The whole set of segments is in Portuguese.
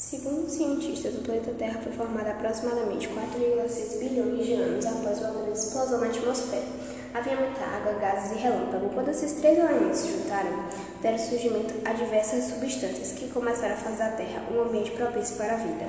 Segundo cientistas, o planeta Terra foi formado aproximadamente 4,6 bilhões de anos após uma grande explosão na atmosfera. Havia muita água, gases e relâmpago. Quando esses três elementos se juntaram, deram surgimento a diversas substâncias que começaram a fazer da Terra um ambiente propício para a vida.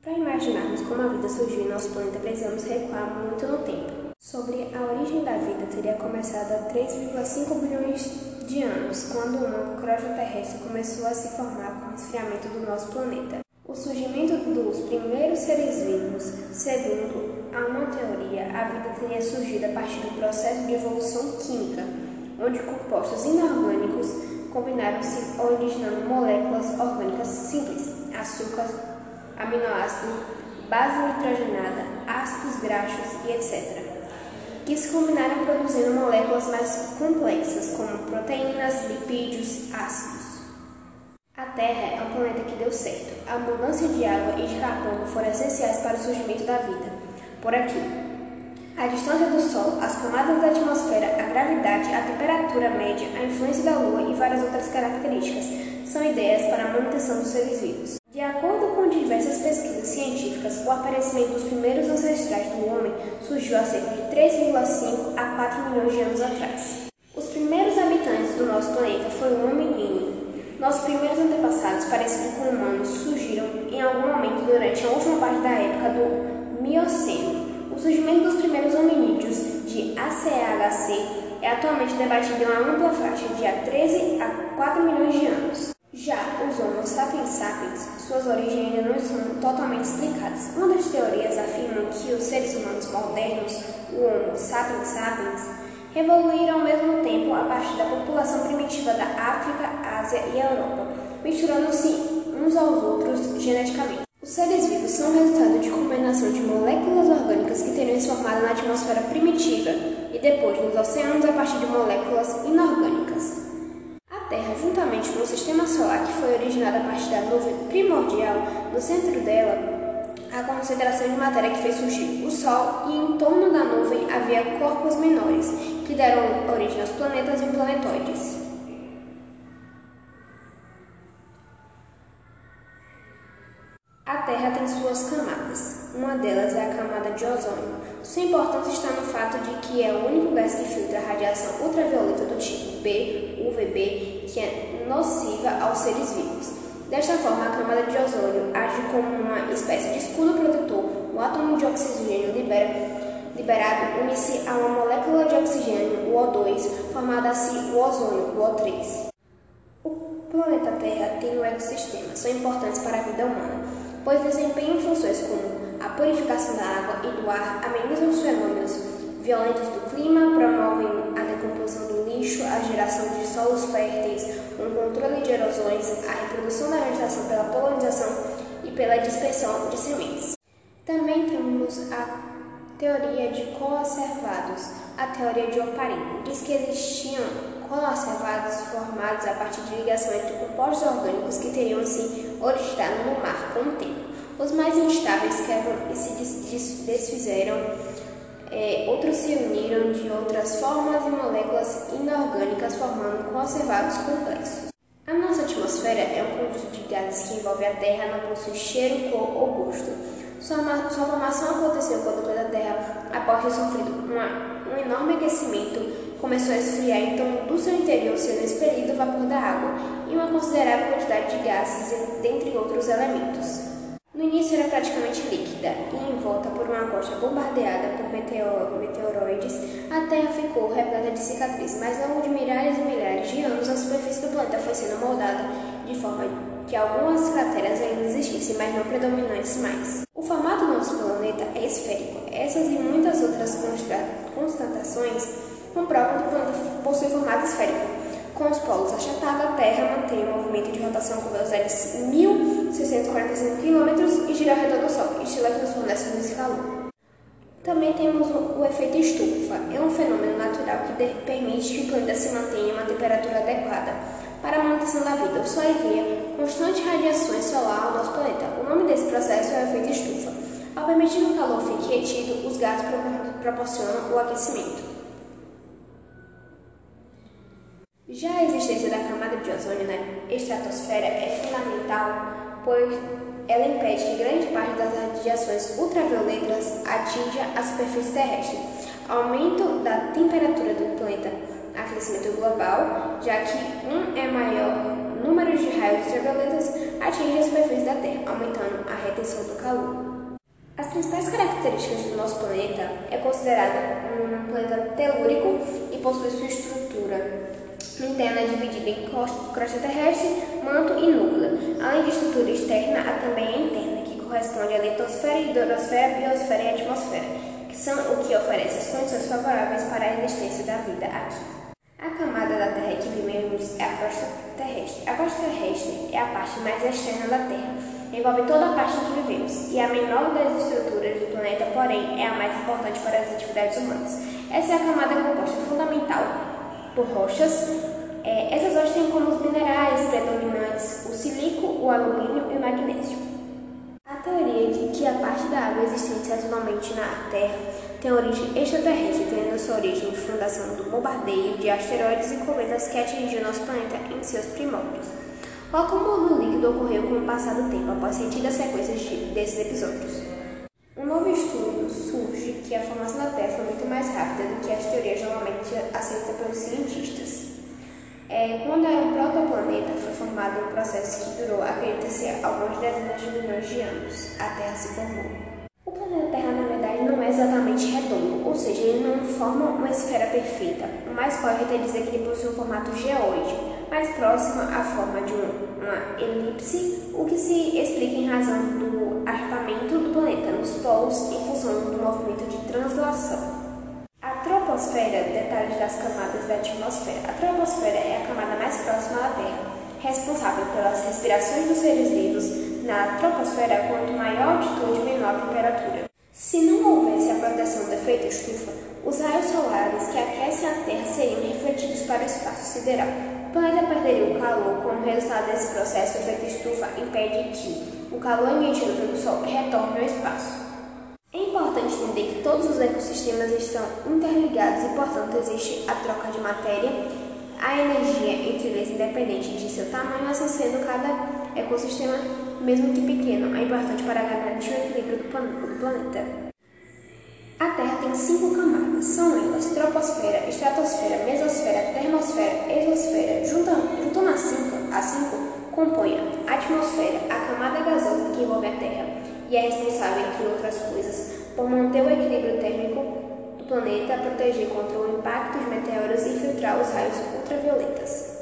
Para imaginarmos como a vida surgiu em nosso planeta, precisamos recuar muito no tempo. Sobre a origem da vida, teria começado há 3,5 bilhões de anos, quando uma crosta terrestre começou a se formar com o esfriamento do nosso planeta. O surgimento dos primeiros seres vivos, segundo a uma teoria, a vida teria surgido a partir do processo de evolução química, onde compostos inorgânicos combinaram-se originando moléculas orgânicas simples, açúcar, aminoácido, base nitrogenada, ácidos graxos e etc que se combinaram produzindo moléculas mais complexas, como proteínas, lipídios, ácidos. A Terra é um planeta que deu certo. A abundância de água e de carbono foram essenciais para o surgimento da vida. Por aqui, a distância do Sol, as camadas da atmosfera, a gravidade, a temperatura média, a influência da Lua e várias outras características são ideias para a manutenção dos seres vivos. De acordo com diversas pesquisas científicas, o aparecimento dos primeiros ancestrais do homem surgiu há cerca de 3,5 a 4 milhões de anos atrás. Os primeiros habitantes do nosso planeta foi o hominino. Nossos primeiros antepassados, parecidos com humanos, surgiram em algum momento durante a última parte da época do Mioceno. O surgimento dos primeiros hominídeos de ACHC é atualmente debatido em uma ampla faixa de há 13 a 4 milhões de anos. Já os Homo sapiens sapiens, suas origens ainda não são totalmente explicadas. Uma das teorias afirma que os seres humanos modernos, o Homo sapiens sapiens, evoluíram ao mesmo tempo a partir da população primitiva da África, Ásia e Europa, misturando-se uns aos outros geneticamente. Os seres vivos são resultado de combinação de moléculas orgânicas que teriam se formado na atmosfera primitiva e depois nos oceanos a partir de moléculas inorgânicas. O sistema solar, que foi originado a partir da nuvem primordial, no centro dela, a concentração de matéria que fez surgir o Sol e em torno da nuvem havia corpos menores, que deram origem aos planetas e planetoides. A Terra tem suas camadas. Uma delas é a camada de ozônio. Sua importância está no fato de que é o único gás que filtra a radiação ultravioleta do tipo B, UVB, que é nociva aos seres vivos. Desta forma, a camada de ozônio age como uma espécie de escudo protetor. O átomo de oxigênio libera, liberado une-se a uma molécula de oxigênio, o O2, formada assim o ozônio, o O3. O planeta Terra tem um ecossistema, são importantes para a vida humana pois desempenham funções como a purificação da água e do ar, amenizam os fenômenos violentos do clima, promovem a geração de solos férteis, um controle de erosões, a reprodução da vegetação pela polinização e pela dispersão de sementes. Também temos a teoria de coacervados, a teoria de Oparin. Diz que existiam coacervados formados a partir de ligação entre compostos orgânicos que teriam se originado no mar com o tempo. Os mais instáveis quebram e se desfizeram, é, outros se uniram de outras formas e moléculas inorgânicas, formando conservados complexos. A nossa atmosfera é um conjunto de gases que envolve a Terra, não possui cheiro, cor ou gosto. Sua, sua formação aconteceu quando o planeta Terra, após ter sofrido uma, um enorme aquecimento, começou a esfriar, então do seu interior sendo expelido o vapor da água e uma considerável quantidade de gases, dentre outros elementos. No início era praticamente líquida e envolta por uma costa bombardeada por meteor, meteoroides, a Terra ficou repleta de cicatrizes, mas ao longo de milhares e milhares de anos a superfície do planeta foi sendo moldada de forma que algumas crateras ainda existissem, mas não predominantes mais. O formato do nosso planeta é esférico. Essas e muitas outras constatações comprovam que o planeta possui formato esférico com os polos achatados, a Terra mantém um movimento de rotação com velocidade de 1.645 km e gira ao redor do Sol, estilo que nos fornece e calor. Também temos o efeito estufa. É um fenômeno natural que permite que o planeta se mantenha em uma temperatura adequada para a manutenção da vida. O Sol envia constantes radiações solar ao nosso planeta. O nome desse processo é o efeito estufa. Ao permitir que o calor fique retido, os gases proporcionam o aquecimento. Já a existência da camada de ozônio na estratosfera é fundamental pois ela impede que grande parte das radiações ultravioletas atinja a superfície terrestre. Aumento da temperatura do planeta, aquecimento global, já que um é maior número de raios ultravioletas atinge a superfície da Terra, aumentando a retenção do calor. As principais características do nosso planeta é considerado um planeta telúrico e possui sua estrutura interna dividida em crosta terrestre, manto e núcleo. Além de estrutura externa, há também a interna, que corresponde à litosfera, hidrosfera, biosfera e atmosfera, que são o que oferece as condições favoráveis para a existência da vida aqui. A camada da Terra que vivemos é a crosta terrestre. A crosta terrestre é a parte mais externa da Terra, envolve toda a parte em que vivemos, e a menor das estruturas do planeta, porém, é a mais importante para as atividades humanas. Essa é a camada composta fundamental por rochas. É, como os minerais predominantes o silício, o alumínio e o magnésio. A teoria de que a parte da água existente atualmente na Terra tem origem extraterrestre, tendo sua origem de fundação do bombardeio de asteroides e cometas que atingiu nosso planeta em seus primórdios. O acúmulo líquido ocorreu com o passar do tempo após sentidas sequências de, desses episódios. Um novo estudo surge que a formação da Terra foi muito mais rápida do que as teorias normalmente aceitas pelos cientistas. É, quando era um protoplaneta, foi formado um processo que durou, acredita-se, algumas dezenas de milhões de anos. A Terra se formou. O planeta Terra, na verdade, não é exatamente redondo, ou seja, ele não forma uma esfera perfeita. O mais correto é dizer que ele possui um formato geoide, mais próximo à forma de uma elipse, o que se explica em razão do achatamento do planeta nos polos em função do movimento de translação. Troposfera, detalhes das camadas da atmosfera. A troposfera é a camada mais próxima da Terra, responsável pelas respirações dos seres vivos na troposfera, quanto maior a altitude, menor a temperatura. Se não houvesse a proteção do efeito estufa, os raios solares que aquecem a Terra seriam refletidos para o espaço sideral. O planeta perderia o calor, como resultado desse processo, o efeito estufa impede que o calor emitido pelo Sol retorne ao espaço. Importante entender que todos os ecossistemas estão interligados e, portanto, existe a troca de matéria, a energia entre eles independente de seu tamanho, assim sendo cada ecossistema mesmo que pequeno, é importante para garantir o equilíbrio do, planeta. A Terra tem cinco camadas, são elas troposfera, estratosfera, mesosfera, termosfera, exosfera. Juntando as cinco, as cinco compõem a atmosfera, a camada gasosa que envolve a Terra e é responsável, entre outras coisas, por manter o equilíbrio térmico do planeta, proteger contra o impacto de meteoros e filtrar os raios ultravioletas.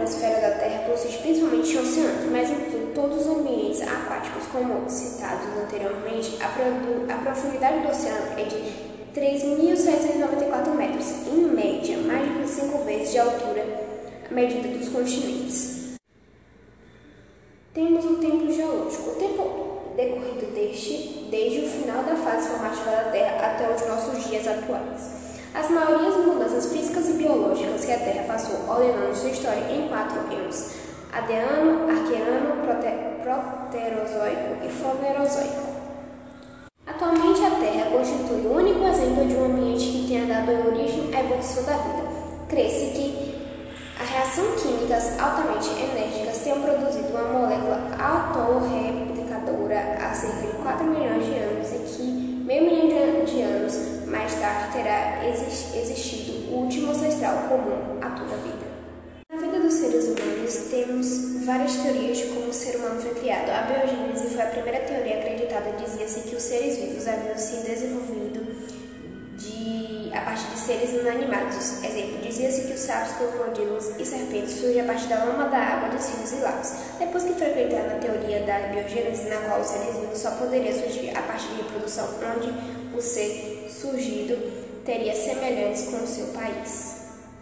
hidrosfera da Terra consiste principalmente em oceanos, mas inclui todos os ambientes aquáticos, como citados anteriormente. A, a profundidade do oceano é de 3.794 metros, em média, mais de 5 vezes de altura medida dos continentes. Temos o tempo geológico. O tempo decorrido deste, desde o final da fase formativa da Terra até os nossos dias atuais. As maiorias mudanças físicas e biológicas que a Terra passou ordenando sua história em quatro eons: Adeano, Arqueano, Prote Proterozoico e Fanerozoico. Atualmente, a Terra constitui o único exemplo de um ambiente que tenha dado origem à evolução da vida. Cresce que reação químicas altamente enérgicas tenham produzido uma molécula autorreplicadora há cerca de 4 milhões de anos e que meio milhão de anos mais tarde terá existido o último ancestral comum a toda a vida. Na vida dos seres humanos, temos várias teorias de como o ser humano foi criado. A biogênese foi a primeira teoria acreditada. Dizia-se que os seres vivos haviam se desenvolvido de, a partir de seres inanimados. Exemplo, dizia-se que os sapos, crocodilos e serpentes surgem a partir da lama da água dos rios e lagos. Depois que foi acreditada a teoria da biogênese, na qual os seres vivos só poderiam surgir a partir de reprodução, onde o ser surgido teria semelhantes com o seu país.